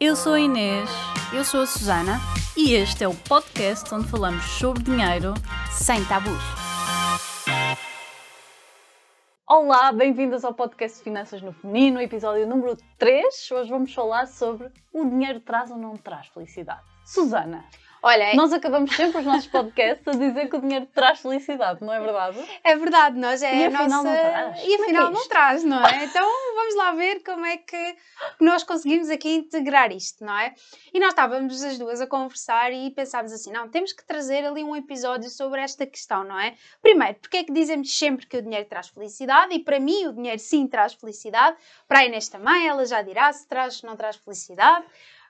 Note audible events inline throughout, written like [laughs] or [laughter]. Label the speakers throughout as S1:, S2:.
S1: Eu sou a Inês
S2: Eu sou a Susana,
S1: e este é o podcast onde falamos sobre dinheiro.
S2: sem tabus.
S1: Olá, bem-vindas ao podcast Finanças no Feminino, episódio número 3. Hoje vamos falar sobre o dinheiro traz ou não traz felicidade. Susana,
S2: Olha,
S1: nós acabamos sempre os nossos podcasts a dizer que o dinheiro traz felicidade, não é verdade?
S2: é verdade, nós é
S1: E afinal
S2: nossa...
S1: não traz?
S2: E
S1: é
S2: afinal
S1: é
S2: não traz, não é? Então vamos lá ver como é que nós conseguimos aqui integrar isto, não é? E nós estávamos as duas a conversar e pensámos assim, não, temos que trazer ali um episódio sobre esta questão, não é? Primeiro, porque é que dizemos sempre que o dinheiro traz felicidade? E para mim o dinheiro sim traz felicidade, para a Inês também, ela já dirá se traz ou não traz felicidade,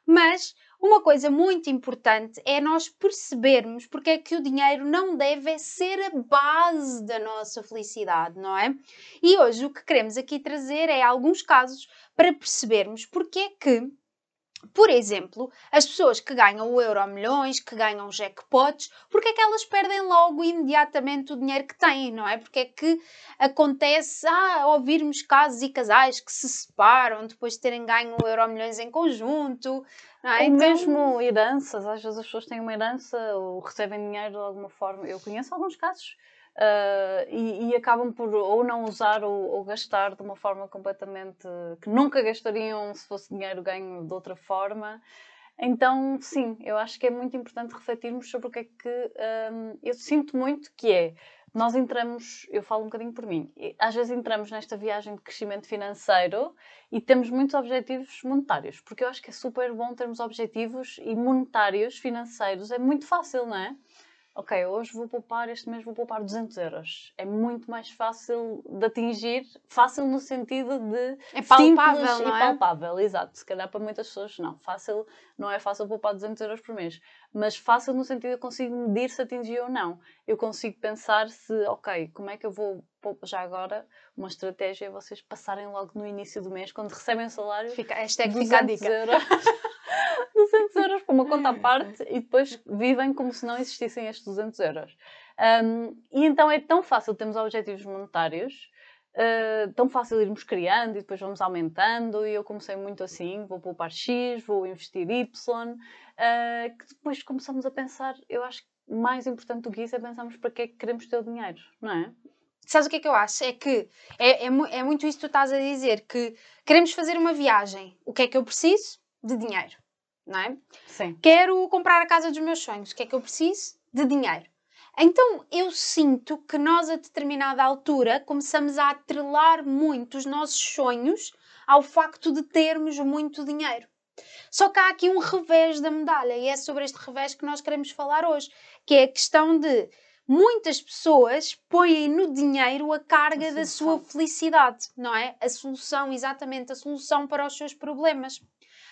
S2: mas uma coisa muito importante é nós percebermos porque é que o dinheiro não deve ser a base da nossa felicidade, não é? E hoje o que queremos aqui trazer é alguns casos para percebermos porque é que, por exemplo, as pessoas que ganham o euro milhões, que ganham jackpots, porque é que elas perdem logo imediatamente o dinheiro que têm, não é? Porque é que acontece, ah, ouvirmos casos e casais que se separam depois de terem ganho o euro milhões em conjunto, não é?
S1: Ou
S2: Então-
S1: mesmo heranças, às vezes as pessoas têm uma herança ou recebem dinheiro de alguma forma. Eu conheço alguns casos ah, e, e acabam por ou não usar ou, ou gastar de uma forma completamente que nunca gastariam se fosse dinheiro ganho de outra forma. Então, sim, eu acho que é muito importante refletirmos sobre o que é que hum, eu sinto muito que é. Nós entramos, eu falo um bocadinho por mim, às vezes entramos nesta viagem de crescimento financeiro e temos muitos objetivos monetários, porque eu acho que é super bom termos objetivos e monetários, financeiros, é muito fácil, não é? Ok, hoje vou poupar, este mês vou poupar 200 euros. É muito mais fácil de atingir, fácil no sentido de
S2: É palpável,
S1: simples
S2: não
S1: e
S2: é?
S1: palpável, exato. Se calhar para muitas pessoas não. Fácil, não é fácil poupar 200 euros por mês, mas fácil no sentido de eu consigo medir se atingi ou não. Eu consigo pensar se, ok, como é que eu vou já agora? Uma estratégia é vocês passarem logo no início do mês, quando recebem o salário,
S2: Fica, é que fica a
S1: 200
S2: dica.
S1: euros. [laughs] 200 euros para uma conta à parte e depois vivem como se não existissem estes 200 euros. Um, e então é tão fácil termos objetivos monetários, uh, tão fácil irmos criando e depois vamos aumentando. E eu comecei muito assim: vou poupar X, vou investir Y, uh, que depois começamos a pensar. Eu acho que mais importante do que isso é pensarmos para que é que queremos ter o dinheiro, não é?
S2: Sabes o que é que eu acho? É que é, é, é muito isso que tu estás a dizer, que queremos fazer uma viagem. O que é que eu preciso? De dinheiro, não é?
S1: Sim.
S2: Quero comprar a casa dos meus sonhos. O que é que eu preciso? De dinheiro. Então eu sinto que nós, a determinada altura, começamos a atrelar muito os nossos sonhos ao facto de termos muito dinheiro. Só que há aqui um revés da medalha, e é sobre este revés que nós queremos falar hoje, que é a questão de muitas pessoas põem no dinheiro a carga
S1: A
S2: da sua felicidade, não é? A solução, exatamente, a solução para os seus problemas.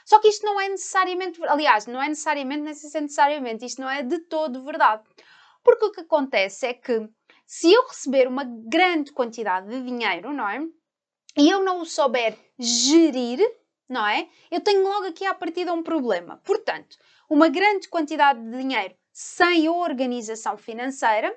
S2: Só que isto não é necessariamente, aliás, não é necessariamente, nem se é necessariamente, isto não é de todo verdade. Porque o que acontece é que se eu receber uma grande quantidade de dinheiro, não é? E eu não o souber gerir, não é? Eu tenho logo aqui à partida um problema. Portanto, uma grande quantidade de dinheiro sem organização financeira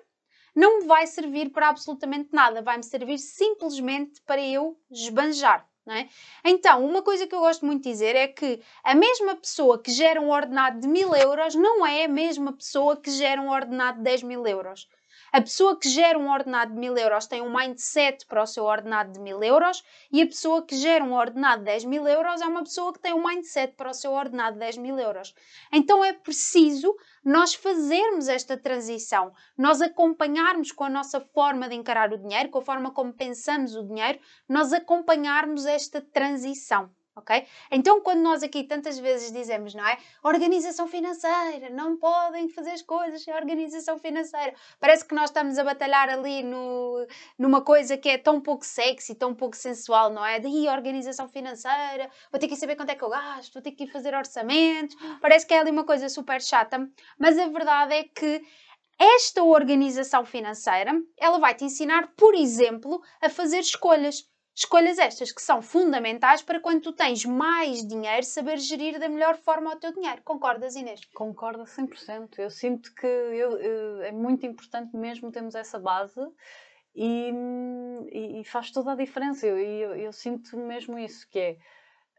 S2: não me vai servir para absolutamente nada, vai-me servir simplesmente para eu esbanjar. É? Então, uma coisa que eu gosto muito de dizer é que a mesma pessoa que gera um ordenado de mil euros não é a mesma pessoa que gera um ordenado de 10 mil euros. A pessoa que gera um ordenado de mil euros tem um mindset para o seu ordenado de mil euros e a pessoa que gera um ordenado de 10 mil euros é uma pessoa que tem um mindset para o seu ordenado de 10 mil euros. Então é preciso nós fazermos esta transição, nós acompanharmos com a nossa forma de encarar o dinheiro, com a forma como pensamos o dinheiro, nós acompanharmos esta transição. Ok? Então, quando nós aqui tantas vezes dizemos, não é? Organização financeira, não podem fazer as coisas sem organização financeira. Parece que nós estamos a batalhar ali no, numa coisa que é tão pouco sexy, tão pouco sensual, não é? Daí organização financeira, vou ter que saber quanto é que eu gasto, vou ter que ir fazer orçamentos. Parece que é ali uma coisa super chata, mas a verdade é que esta organização financeira, ela vai te ensinar, por exemplo, a fazer escolhas. Escolhas estas que são fundamentais para quando tu tens mais dinheiro, saber gerir da melhor forma o teu dinheiro. Concordas, Inês?
S1: Concordo a 100%. Eu sinto que eu- eu- é muito importante mesmo termos essa base e, e- e faz toda a diferença. Eu, eu, eu sinto mesmo isso, que é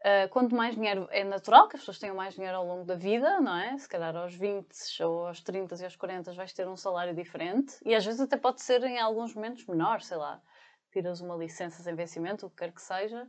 S1: Uh, quanto mais dinheiro é natural que as pessoas tenham mais dinheiro ao longo da vida, não é? Se calhar aos 20 ou aos 30 e aos 40 vais ter um salário diferente e às vezes até pode ser em alguns momentos menor, sei lá, tiras uma licença sem vencimento, o que quer que seja,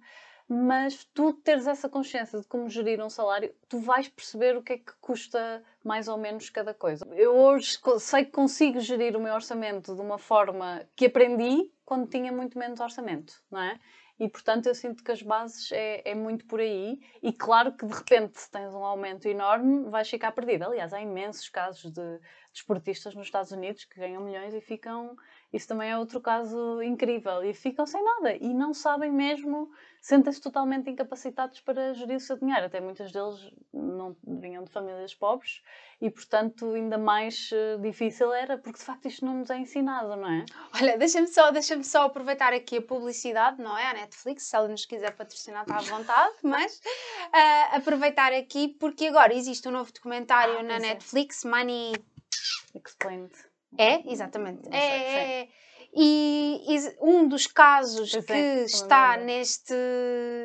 S1: mas tu teres essa consciência de como gerir um salário, tu vais perceber o que é que custa mais ou menos cada coisa. Eu hoje sei que consigo gerir o meu orçamento de uma forma que aprendi quando tinha muito menos orçamento, não é? E portanto eu sinto que as bases é, é, muito por aí e claro que de repente se tens um aumento enorme vais ficar perdido. Aliás, há imensos casos de desportistas nos Estados Unidos que ganham milhões e ficam isso também é outro caso incrível. E ficam sem nada e não sabem mesmo, sentem-se totalmente incapacitados para gerir o seu dinheiro. Até muitos deles não vinham de famílias pobres e, portanto, ainda mais uh, difícil era, porque de facto isto não nos é ensinado, não é?
S2: Olha, deixa-me só, deixa só aproveitar aqui a publicidade, não é? A Netflix, se ela nos quiser patrocinar, está à vontade, [laughs] mas uh, aproveitar aqui, porque agora existe um novo documentário ah, na é. Netflix, é. Money
S1: Explained.
S2: É, exatamente. É, é, é, e, e, um dos casos que está neste,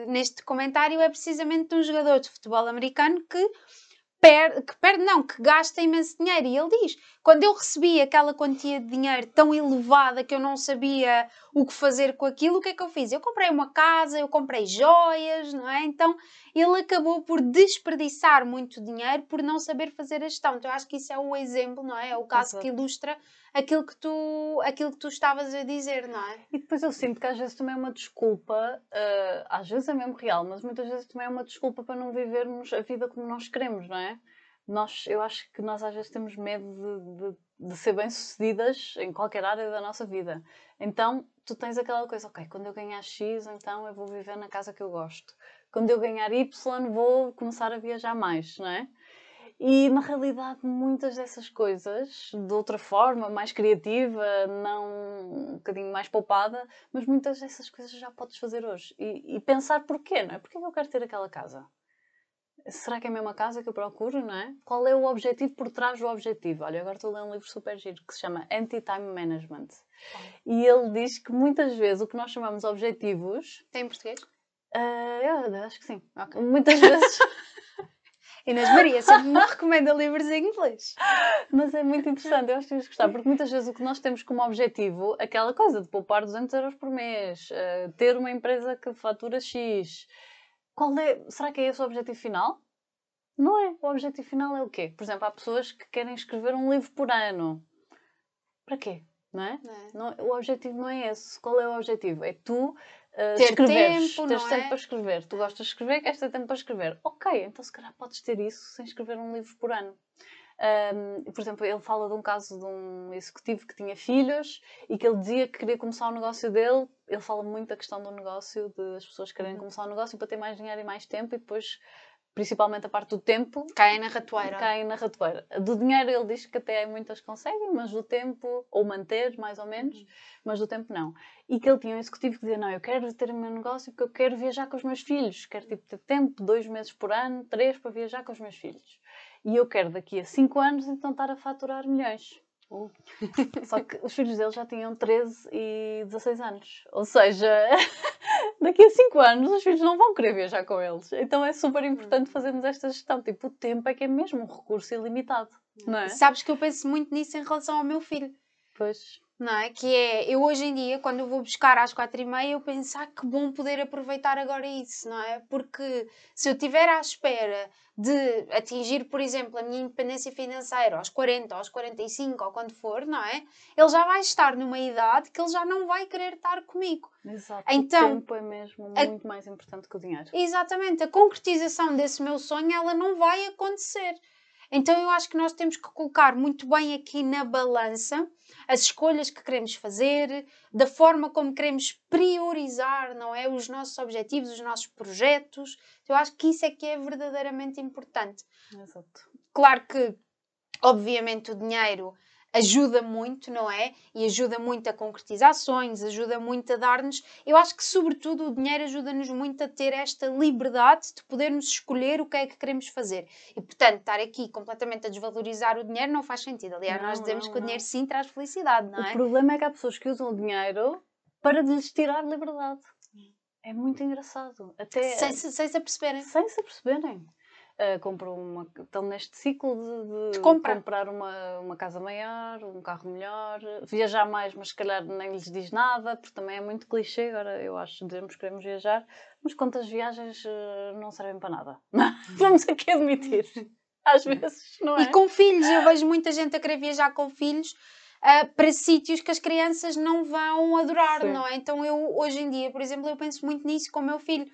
S2: neste comentário é precisamente de um jogador de futebol americano que perde, que perde, não, que gasta imenso dinheiro. E ele diz: quando eu recebi aquela quantia de dinheiro tão elevada que eu não sabia o que fazer com aquilo, o que é que eu fiz? Eu comprei uma casa, eu comprei joias, não é? Então ele acabou por desperdiçar muito dinheiro por não saber fazer a gestão. Então eu acho que isso é o exemplo, não é? É o caso Exato. que ilustra aquilo que, tu, aquilo que tu estavas a dizer, não é?
S1: E depois eu sinto que às vezes também é uma desculpa, uh, às vezes é mesmo real, mas muitas vezes também é uma desculpa para não vivermos a vida como nós queremos, não é? Nós, eu acho que nós às vezes temos medo de, de, de ser bem-sucedidas em qualquer área da nossa vida. Então, tu tens aquela coisa, ok, quando eu ganhar X, então eu vou viver na casa que eu gosto. Quando eu ganhar Y, vou começar a viajar mais, não é? E na realidade, muitas dessas coisas, de outra forma, mais criativa, não um bocadinho mais poupada, mas muitas dessas coisas já podes fazer hoje. E, e pensar porquê, não é? Porquê eu quero ter aquela casa? Será que é a mesma casa que eu procuro, não é? Qual é o objetivo por trás do objetivo? Olha, agora estou a ler um livro super giro que se chama Anti-Time Management. E ele diz que muitas vezes o que nós chamamos objetivos.
S2: Tem em português?
S1: Uh, eu acho que sim. Okay. Muitas vezes. [laughs]
S2: Inês Maria sempre me recomenda livros em inglês.
S1: Mas é muito interessante, eu acho que tens gostar, porque muitas vezes o que nós temos como objetivo, aquela coisa de poupar 200 euros por mês, uh, ter uma empresa que fatura X, qual é, será que é esse o objetivo final? Não é. O objetivo final é o quê? Por exemplo, há pessoas que querem escrever um livro por ano. Para quê? Não é? Não é? Não, o objetivo não é esse. Qual é o objetivo? É tu Uh, ter escreveres, tempo, teres tempo é? para escrever. Tu gostas de escrever, queres ter tempo para escrever. Ok, então se calhar podes ter isso sem escrever um livro por ano. Um, por exemplo, ele fala de um caso de um executivo que tinha filhos e que ele dizia que queria começar o negócio dele. Ele fala muito da questão do negócio, de as pessoas querem uhum. começar o negócio para ter mais dinheiro e mais tempo e depois principalmente a parte do tempo.
S2: Caem na ratoeira.
S1: Caem na ratoeira. Do dinheiro ele diz que até muitas conseguem, mas do tempo, ou manter mais ou menos, uhum. mas do tempo não. E que ele tinha um executivo que dizia: Não, eu quero ter o meu negócio porque eu quero viajar com os meus filhos. Quero tipo, ter tempo, dois meses por ano, três para viajar com os meus filhos. E eu quero daqui a cinco anos então estar a faturar milhões. Uh. [laughs] Só que os filhos dele já tinham 13 e 16 anos. Ou seja, [laughs] daqui a 5 anos os filhos não vão querer viajar com eles. Então é super importante fazermos esta gestão. Tipo, o tempo é que é mesmo um recurso ilimitado. Não é?
S2: Sabes que eu penso muito nisso em relação ao meu filho.
S1: Pois
S2: não é? Que é, eu hoje em dia, quando eu vou buscar às quatro e meia, eu penso, ah, que bom poder aproveitar agora isso, não é? Porque se eu estiver à espera de atingir, por exemplo, a minha independência financeira aos 40, aos 45, ou quando for, não é? Ele já vai estar numa idade que ele já não vai querer estar comigo.
S1: Exato. Então, o tempo é mesmo muito a... mais importante que o dinheiro.
S2: Exatamente. A concretização desse meu sonho, ela não vai acontecer. Então eu acho que nós temos que colocar muito bem aqui na balança as escolhas que queremos fazer, da forma como queremos priorizar, não é, os nossos objetivos, os nossos projetos. Eu acho que isso é que é verdadeiramente importante.
S1: Exato.
S2: Claro que, obviamente, o dinheiro ajuda muito, não é? E ajuda muito a concretizar ações, ajuda muito a dar-nos. Eu acho que, sobretudo, o dinheiro ajuda-nos muito a ter esta liberdade de podermos escolher o que é que queremos fazer. E, portanto, estar aqui completamente a desvalorizar o dinheiro não faz sentido. Aliás, não, nós dizemos não, que o dinheiro sim traz felicidade, não
S1: é? O problema é que há pessoas que usam o dinheiro para lhes tirar liberdade. É muito engraçado. Até
S2: sem, se, sem se aperceberem.
S1: Sem se aperceberem. Uh, compram uma, estão neste ciclo de, de,
S2: de compra.
S1: comprar uma, uma casa maior, um carro melhor, viajar mais, mas se calhar nem lhes diz nada, porque também é muito clichê. Agora eu acho que dizemos que queremos viajar, mas quantas viagens uh, não servem para nada? [laughs] Vamos aqui admitir. Às vezes, não é?
S2: E com filhos, eu vejo muita gente a querer viajar com filhos uh, para sítios que as crianças não vão adorar, Sim. não é? Então eu, hoje em dia, por exemplo, eu penso muito nisso com o meu filho.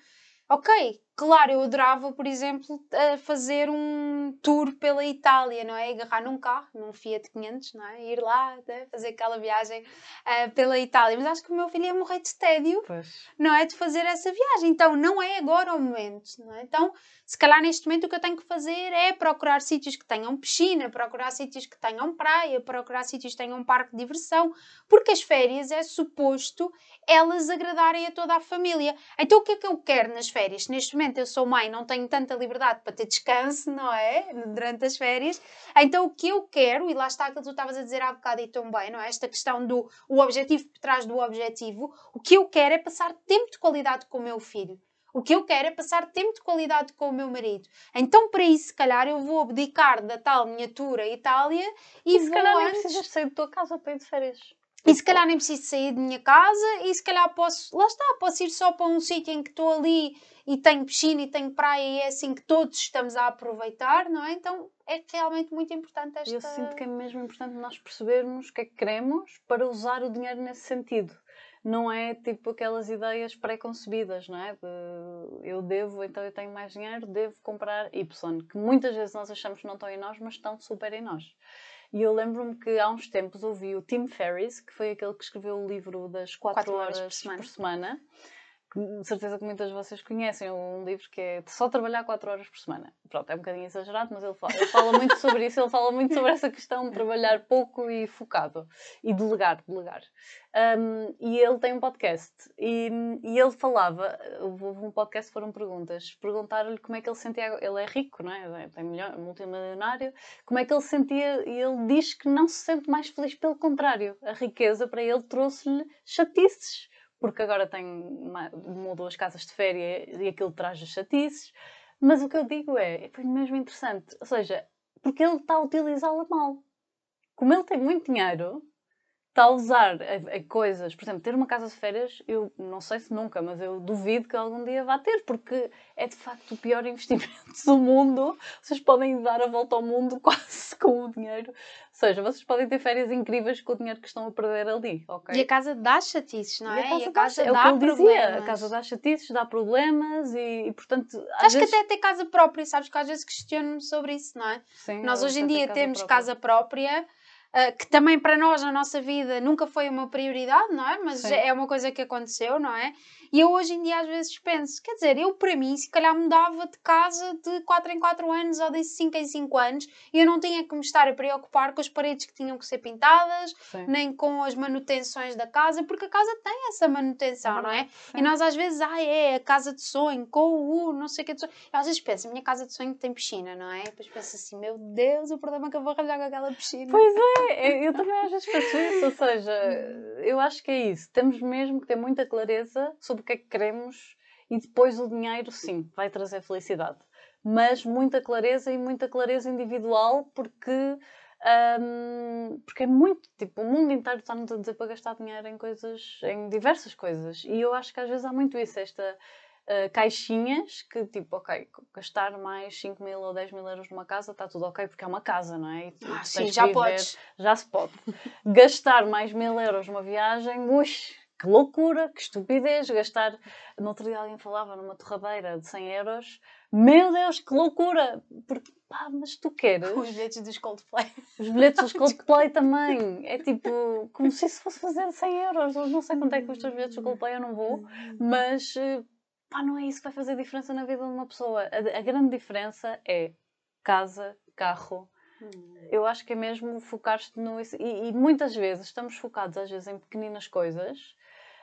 S2: Ok, Claro, eu adorava, por exemplo, fazer um tour pela Itália, não é? Agarrar num carro, num Fiat 500, não é? Ir lá, né? fazer aquela viagem uh, pela Itália. Mas acho que o meu filho ia morrer de tédio, pois. não é? De fazer essa viagem. Então, não é agora o momento, não é? Então, se calhar neste momento o que eu tenho que fazer é procurar sítios que tenham piscina, procurar sítios que tenham praia, procurar sítios que tenham um parque de diversão, porque as férias é suposto elas agradarem a toda a família. Então, o que é que eu quero nas férias? Neste momento, eu sou mãe, não tenho tanta liberdade para ter descanso, não é? Durante as férias. Então, o que eu quero, e lá está aquilo que tu estavas a dizer há bocado e tão bem, não é? Esta questão do o objetivo por trás do objetivo, o que eu quero é passar tempo de qualidade com o meu filho. O que eu quero é passar tempo de qualidade com o meu marido. Então, para isso, se calhar, eu vou abdicar da tal miniatura Itália e, e
S1: se calhar antes... nem precisas sair da tua casa para ir de férias.
S2: E se calhar nem preciso sair de minha casa e se calhar posso, lá está, posso ir só para um sítio em que estou ali e tenho piscina e tenho praia e é assim que todos estamos a aproveitar, não é? Então é realmente muito importante esta...
S1: Eu sinto que é mesmo importante nós percebermos o que é que queremos para usar o dinheiro nesse sentido. Não é tipo aquelas ideias pré-concebidas, não é? Eu devo, então eu tenho mais dinheiro, devo comprar Y, que muitas vezes nós achamos que não estão em nós, mas estão super em nós. E eu lembro-me que há uns tempos ouvi o Tim Ferriss, que foi aquele que escreveu o livro das 4 horas, horas, por semana. Por semana de certeza que muitas de vocês conhecem um livro que é só trabalhar 4 horas por semana. Pronto, é um bocadinho exagerado, mas ele fala, ele fala muito sobre isso, ele fala muito sobre essa questão de trabalhar pouco e focado e delegar, delegar. Um, e ele tem um podcast e, e ele falava, houve um podcast foram perguntas, perguntaram-lhe como é que ele sentia, ele é rico, não é? Tem milhão, multimilionário, como é que ele sentia, e ele diz que não se sente mais feliz, pelo contrário, a riqueza para ele trouxe-lhe chatices porque agora tem uma, uma ou duas casas de férias e aquilo traz as chatices. Mas o que eu digo é, foi mesmo interessante. Ou seja, porque ele está a utilizá-la mal. Como ele tem muito dinheiro, está a usar a, a coisas, por exemplo, ter uma casa de férias, eu não sei se nunca, mas eu duvido que algum dia vá ter, porque é de facto o pior [laughs] investimento do mundo. Vocês podem dar a volta ao mundo [laughs] quase com o dinheiro. Ou seja, vocês podem ter férias incríveis com o dinheiro que estão a perder ali, ok?
S2: E a casa dá chatices, não é?
S1: E a casa, e a casa dá, dá é o que ele dizia, a casa dá chatices, dá problemas e, e portanto...
S2: Acho vezes... que até ter casa própria, sabes que às vezes questiono-me sobre isso, não é? Sim, Nós hoje em dia temos própria. casa própria Uh, que também para nós na nossa vida nunca foi uma prioridade, não é? Mas Sim. é uma coisa que aconteceu, não é? E eu hoje em dia às vezes penso, quer dizer, eu para mim se calhar mudava de casa de 4 em 4 anos ou de 5 em 5 anos e eu não tinha que me estar a preocupar com as paredes que tinham que ser pintadas, Sim. nem com as manutenções da casa, porque a casa tem essa manutenção, não é? Sim. E nós às vezes, ah, é a casa de sonho, com o não sei o que de sonho. Eu às vezes penso, a minha casa de sonho tem piscina, não é? E depois penso assim, meu Deus, o problema é que eu vou arranjar com aquela piscina.
S1: Pois é, eu também às vezes penso isso, ou seja, eu acho que é isso. Temos mesmo que ter muita clareza sobre o que é que queremos e depois o dinheiro, sim, vai trazer felicidade. Mas muita clareza e muita clareza individual, porque, um, porque é muito, tipo, o mundo inteiro está-nos a dizer para gastar dinheiro em coisas, em diversas coisas. E eu acho que às vezes há muito isso, esta Uh, caixinhas que, tipo, ok, gastar mais 5 mil ou 10 mil euros numa casa está tudo ok, porque é uma casa, não é?
S2: Tu, ah, sim, já viver, podes.
S1: Já se pode. [laughs] gastar mais mil euros numa viagem, ux, que loucura, que estupidez, gastar. No outro dia alguém falava numa torradeira de 100 euros. Meu Deus, que loucura! Porque, pá, mas tu queres.
S2: Os bilhetes dos Coldplay.
S1: Os bilhetes dos [laughs] Coldplay também. É tipo, como se isso fosse fazer 100 euros. Eu não sei quanto é que custam os bilhetes dos Coldplay, eu não vou. Mas, pá, não é isso que vai fazer diferença na vida de uma pessoa. A, a grande diferença é casa, carro Hum. Eu acho que é mesmo focar-te no. E, e, muitas vezes estamos focados, às vezes, em pequeninas coisas.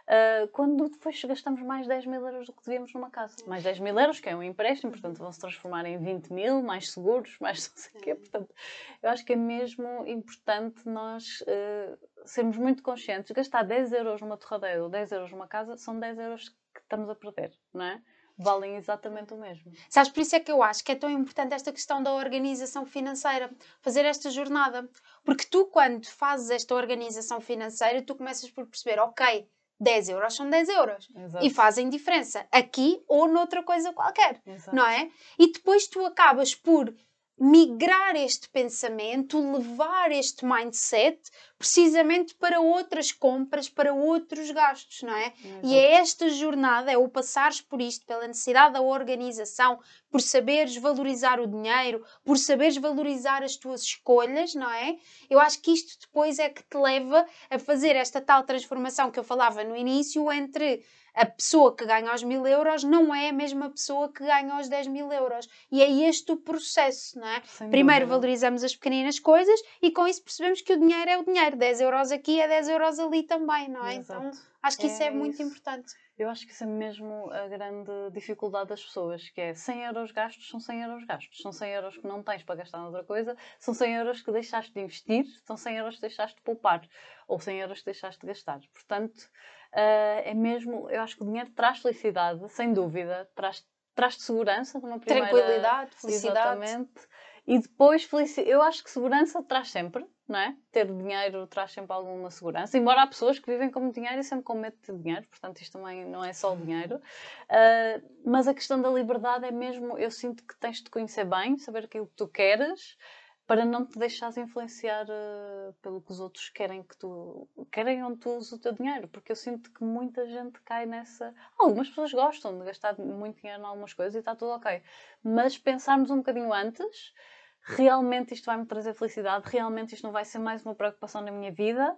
S1: Uh, quando depois gastamos mais 10 mil euros do que devíamos numa casa. Mais 10 mil euros, que é um empréstimo, portanto vão se transformar em 20 mil, mais seguros, [laughs] mais não sei o quê. Portanto, eu acho que é mesmo importante nós uh, sermos muito conscientes. Gastar 10 euros numa torradeira ou 10 euros numa casa são 10 euros que estamos a perder, não é? Valem exatamente o mesmo.
S2: Sabes, por isso é que eu acho que é tão importante esta questão da organização financeira, fazer esta jornada. Porque tu, quando fazes esta organização financeira, tu começas por perceber, ok, 10 euros são 10 euros. Exato. E fazem diferença aqui ou noutra coisa qualquer, Exato. não é? E depois tu acabas por migrar este pensamento, levar este mindset precisamente para outras compras, para outros gastos, não é? Exato. E é esta jornada, é o passares por isto, pela necessidade da organização, por saberes valorizar o dinheiro, por saberes valorizar as tuas escolhas, não é? Eu acho que isto depois é que te leva a fazer esta tal transformação que eu falava no início entre a pessoa que ganha os mil euros não é a mesma pessoa que ganha os 10 mil euros. E é este o processo, não é? Sem Primeiro dúvida. valorizamos as pequeninas coisas e com isso percebemos que o dinheiro é o dinheiro. 10 euros aqui é 10 euros ali também, não é? Exato. Então acho que é isso é muito importante.
S1: Eu acho que isso é mesmo a grande dificuldade das pessoas, que é 100 euros gastos são 100 euros gastos. São 100 euros que não tens para gastar noutra coisa, são 100 euros que deixaste de investir, são 100 euros que deixaste de poupar, ou 100 euros que deixaste de gastar. Portanto, uh, é mesmo, eu acho que o dinheiro traz felicidade, sem dúvida, traz, traz segurança numa
S2: primeira... Tranquilidade, felicidade.
S1: Exatamente. E depois, felicidade. eu acho que segurança traz sempre, não é? Ter dinheiro traz sempre alguma segurança, embora há pessoas que vivem com dinheiro e sempre com medo de dinheiro, portanto isto também não é só o dinheiro. Uh, mas a questão da liberdade é mesmo, eu sinto que tens de conhecer bem, saber aquilo que tu queres, para não te deixares influenciar uh, pelo que os outros querem que tu querem onde tu uses o teu dinheiro, porque eu sinto que muita gente cai nessa. Algumas pessoas gostam de gastar muito dinheiro em algumas coisas e está tudo ok, mas pensarmos um bocadinho antes, realmente isto vai me trazer felicidade, realmente isto não vai ser mais uma preocupação na minha vida.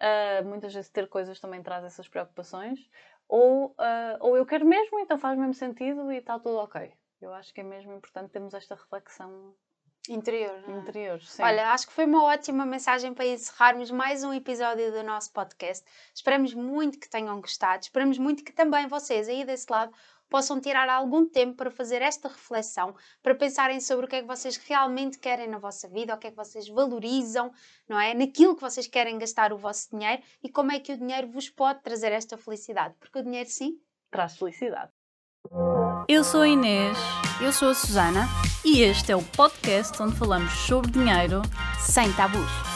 S1: Uh, muitas vezes ter coisas também traz essas preocupações, ou, uh, ou eu quero mesmo, então faz mesmo sentido e está tudo ok. Eu acho que é mesmo importante termos esta reflexão
S2: Interior.
S1: É? Interior, sim.
S2: Olha, acho que foi uma ótima mensagem para encerrarmos mais um episódio do nosso podcast. Esperamos muito que tenham gostado. Esperamos muito que também vocês aí desse lado possam tirar algum tempo para fazer esta reflexão, para pensarem sobre o que é que vocês realmente querem na vossa vida, o que é que vocês valorizam, não é? Naquilo que vocês querem gastar o vosso dinheiro e como é que o dinheiro vos pode trazer esta felicidade. Porque o dinheiro, sim,
S1: traz felicidade.
S3: Eu sou a Inês.
S2: Eu sou a Susana.
S3: E este é o podcast onde falamos sobre dinheiro
S2: sem tabus.